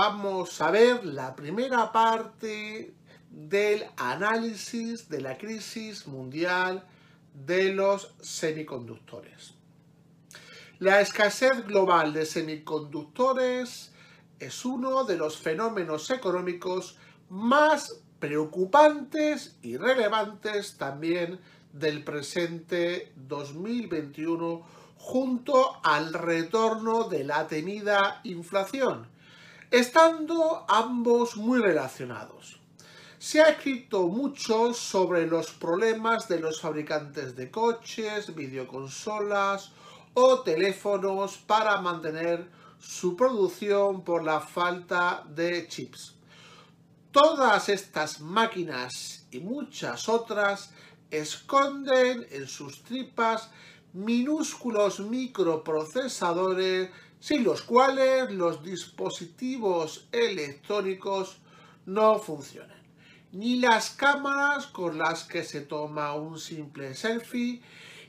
Vamos a ver la primera parte del análisis de la crisis mundial de los semiconductores. La escasez global de semiconductores es uno de los fenómenos económicos más preocupantes y relevantes también del presente 2021 junto al retorno de la temida inflación, estando ambos muy relacionados. Se ha escrito mucho sobre los problemas de los fabricantes de coches, videoconsolas o teléfonos para mantener su producción por la falta de chips. Todas estas máquinas y muchas otras esconden en sus tripas minúsculos microprocesadores sin los cuales los dispositivos electrónicos no funcionan. Ni las cámaras con las que se toma un simple selfie,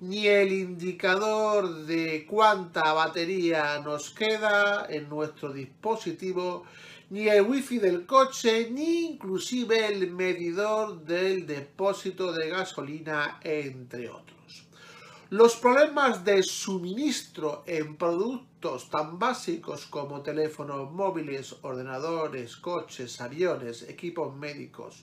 ni el indicador de cuánta batería nos queda en nuestro dispositivo, ni el wifi del coche, ni inclusive el medidor del depósito de gasolina, entre otros. Los problemas de suministro en productos tan básicos como teléfonos móviles, ordenadores, coches, aviones, equipos médicos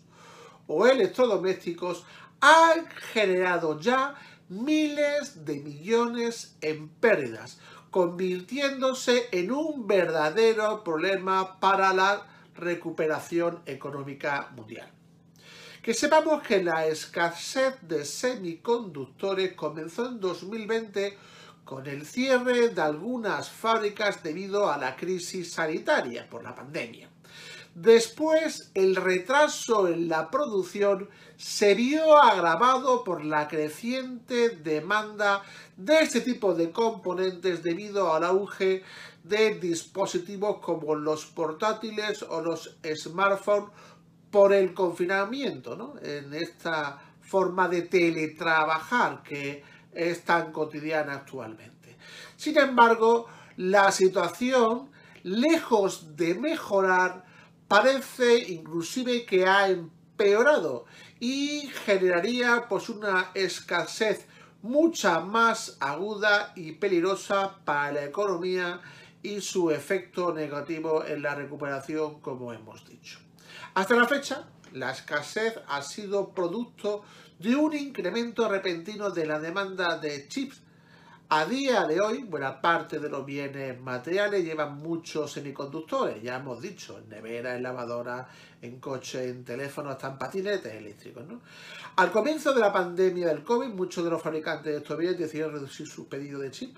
o electrodomésticos han generado ya miles de millones en pérdidas, convirtiéndose en un verdadero problema para la recuperación económica mundial. Que sepamos que la escasez de semiconductores comenzó en 2020 con el cierre de algunas fábricas debido a la crisis sanitaria por la pandemia. Después, el retraso en la producción se vio agravado por la creciente demanda de este tipo de componentes debido al auge de dispositivos como los portátiles o los smartphones por el confinamiento, ¿no? en esta forma de teletrabajar que es tan cotidiana actualmente. Sin embargo, la situación, lejos de mejorar, parece inclusive que ha empeorado y generaría pues una escasez mucha más aguda y peligrosa para la economía y su efecto negativo en la recuperación, como hemos dicho. Hasta la fecha, la escasez ha sido producto de un incremento repentino de la demanda de chips. A día de hoy, buena parte de los bienes materiales llevan muchos semiconductores, ya hemos dicho, en nevera, en lavadora, en coche, en teléfonos, hasta en patinetes eléctricos. Al comienzo de la pandemia del COVID, muchos de los fabricantes de estos bienes decidieron reducir su pedido de chips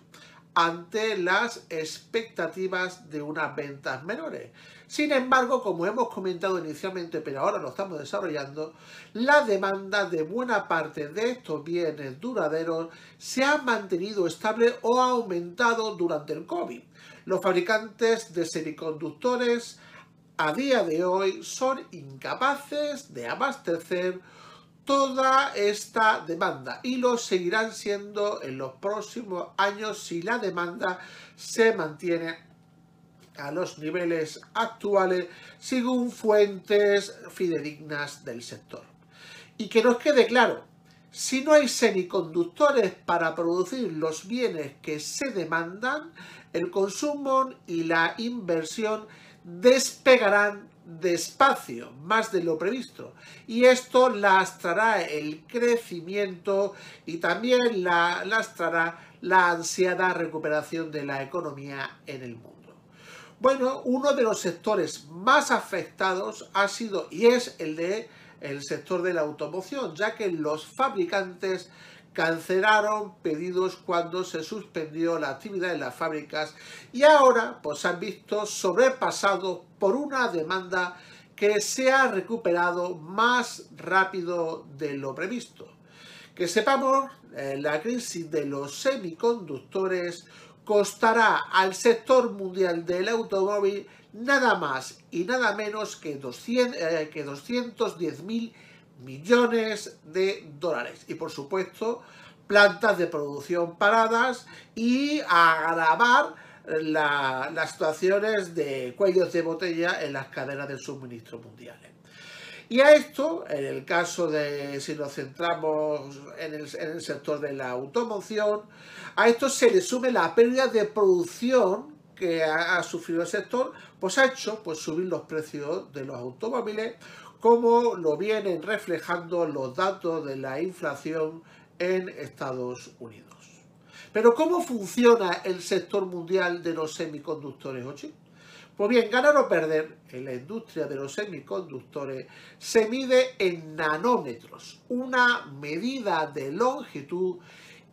ante las expectativas de unas ventas menores. Sin embargo, como hemos comentado inicialmente, pero ahora lo estamos desarrollando, la demanda de buena parte de estos bienes duraderos se ha mantenido estable o ha aumentado durante el COVID. Los fabricantes de semiconductores a día de hoy son incapaces de abastecer toda esta demanda y lo seguirán siendo en los próximos años si la demanda se mantiene a los niveles actuales según fuentes fidedignas del sector. Y que nos quede claro, si no hay semiconductores para producir los bienes que se demandan, el consumo y la inversión despegarán despacio, más de lo previsto. Y esto lastrará el crecimiento y también lastrará la ansiada recuperación de la economía en el mundo. Bueno, uno de los sectores más afectados ha sido y es el de el sector de la automoción, ya que los fabricantes cancelaron pedidos cuando se suspendió la actividad en las fábricas y ahora pues han visto sobrepasados por una demanda que se ha recuperado más rápido de lo previsto. Que sepamos, eh, la crisis de los semiconductores costará al sector mundial del automóvil nada más y nada menos que, 200, eh, que 210 mil millones de dólares. Y por supuesto, plantas de producción paradas y agravar las situaciones de cuellos de botella en las cadenas de suministro mundiales. Y a esto, en el caso de, si nos centramos en el, sector de la automoción, a esto se le sume la pérdida de producción que ha, ha sufrido el sector, pues ha hecho pues, subir los precios de los automóviles, como lo vienen reflejando los datos de la inflación en Estados Unidos. Pero ¿cómo funciona el sector mundial de los semiconductores, Ochi? Pues bien, ganar o perder en la industria de los semiconductores se mide en nanómetros, una medida de longitud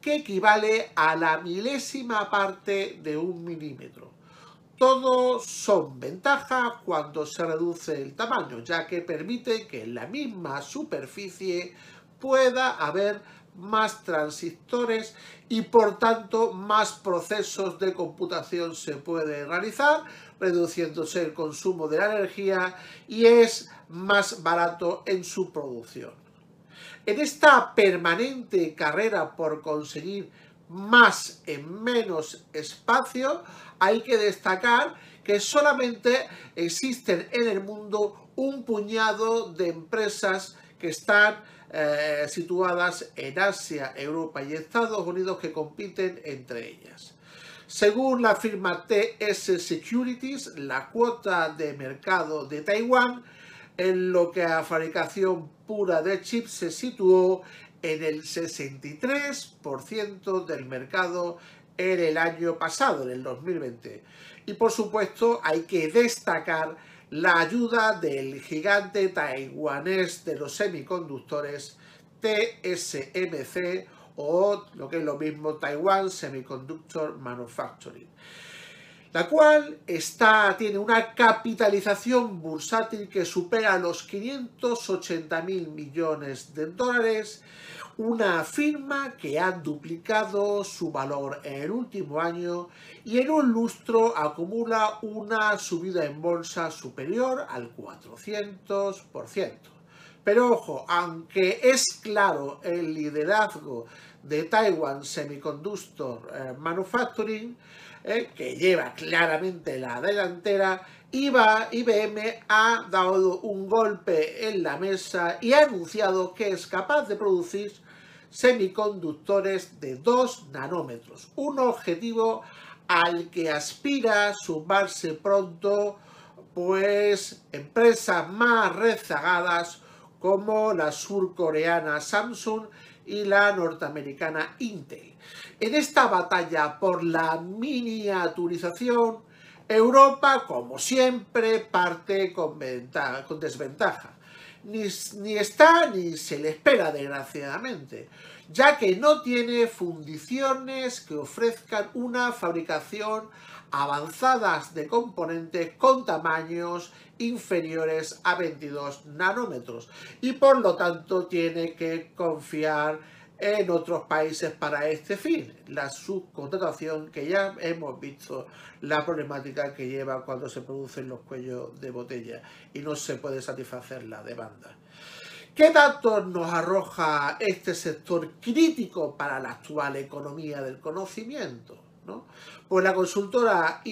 que equivale a la milésima parte de un milímetro. Todos son ventajas cuando se reduce el tamaño, ya que permite que en la misma superficie pueda haber más transistores y por tanto más procesos de computación se puede realizar, reduciéndose el consumo de la energía y es más barato en su producción. En esta permanente carrera por conseguir más en menos espacio, hay que destacar que solamente existen en el mundo un puñado de empresas que están eh, situadas en Asia, Europa y Estados Unidos que compiten entre ellas. Según la firma TS Securities, la cuota de mercado de Taiwán en lo que a fabricación pura de chips se situó en el 63% del mercado en el año pasado, en el 2020. Y por supuesto hay que destacar la ayuda del gigante taiwanés de los semiconductores TSMC o lo que es lo mismo Taiwan Semiconductor Manufacturing, la cual tiene una capitalización bursátil que supera los 580 mil millones de dólares una firma que ha duplicado su valor en el último año y en un lustro acumula una subida en bolsa superior al 400%. Pero ojo, aunque es claro el liderazgo de Taiwan Semiconductor eh, Manufacturing, eh, que lleva claramente la delantera, IBM ha dado un golpe en la mesa y ha anunciado que es capaz de producir semiconductores de 2 nanómetros, un objetivo al que aspira sumarse pronto pues empresas más rezagadas como la surcoreana Samsung y la norteamericana Intel. En esta batalla por la miniaturización, Europa, como siempre, parte con, desventaja ni, está ni se le espera desgraciadamente, ya que no tiene fundiciones que ofrezcan una fabricación avanzadas de componentes con tamaños inferiores a 22 nanómetros y por lo tanto tiene que confiar en otros países para este fin, la subcontratación que ya hemos visto la problemática que lleva cuando se producen los cuellos de botella y no se puede satisfacer la demanda. ¿Qué datos nos arroja este sector crítico para la actual economía del conocimiento? Pues la consultora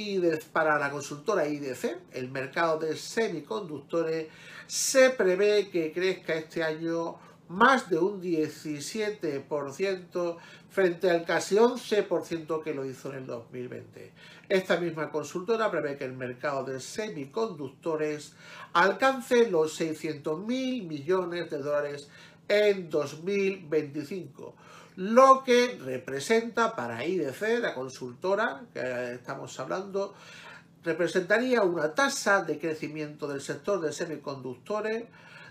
para la consultora IDC, el mercado de semiconductores, se prevé que crezca este año más de un 17% frente al casi 11% que lo hizo en el 2020. Esta misma consultora prevé que el mercado de semiconductores alcance los 600 mil millones de dólares en 2025, lo que representa para IDC, la consultora que estamos hablando, representaría una tasa de crecimiento del sector de semiconductores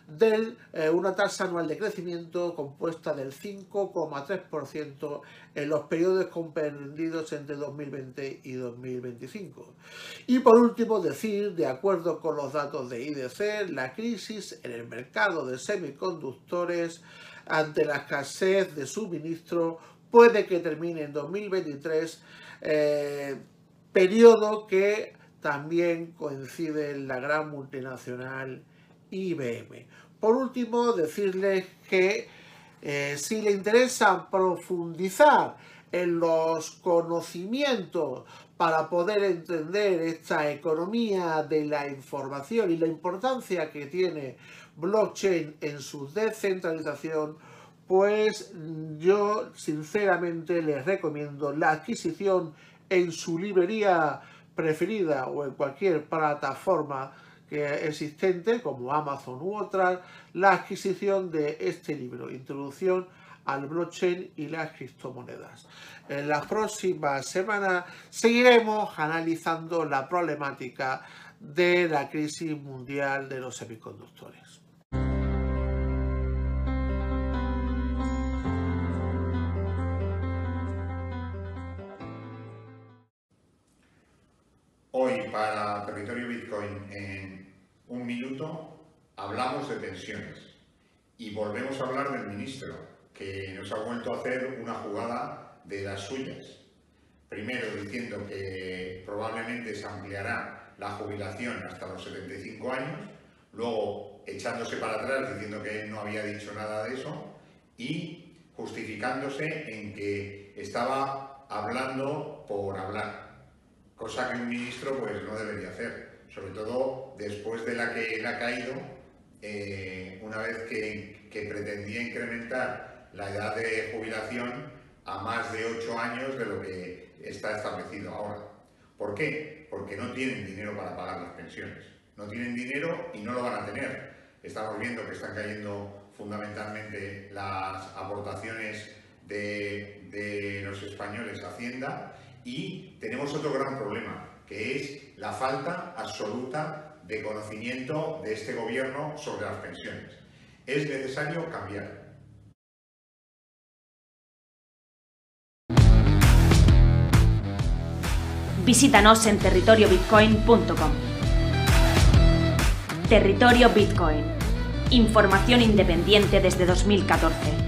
de eh, una tasa anual de crecimiento compuesta del 5,3% en los periodos comprendidos entre 2020 y 2025. Y por último, decir, de acuerdo con los datos de IDC, la crisis en el mercado de semiconductores ante la escasez de suministro puede que termine en 2023, eh, periodo que también coincide en la gran multinacional IBM. Por último, decirles que eh, si le interesa profundizar en los conocimientos para poder entender esta economía de la información y la importancia que tiene blockchain en su descentralización, pues yo sinceramente les recomiendo la adquisición en su librería preferida o en cualquier plataforma que existente como Amazon u otras, la adquisición de este libro, Introducción al blockchain y las criptomonedas. En las próximas semanas seguiremos analizando la problemática de la crisis mundial de los semiconductores. Para Territorio Bitcoin en un minuto hablamos de pensiones y volvemos a hablar del ministro que nos ha vuelto a hacer una jugada de las suyas. Primero diciendo que probablemente se ampliará la jubilación hasta los 75 años, luego echándose para atrás diciendo que él no había dicho nada de eso y justificándose en que estaba hablando por hablar cosa que un ministro pues no debería hacer, sobre todo después de la que él ha caído, eh, una vez que, pretendía incrementar la edad de jubilación a más de 8 años de lo que está establecido ahora. ¿Por qué? Porque no tienen dinero para pagar las pensiones. No tienen dinero y no lo van a tener. Estamos viendo que están cayendo fundamentalmente las aportaciones de, de los españoles a Hacienda y tenemos otro gran problema, que es la falta absoluta de conocimiento de este gobierno sobre las pensiones. Es necesario cambiar. Visítanos en territoriobitcoin.com. Territorio Bitcoin. Información independiente desde 2014.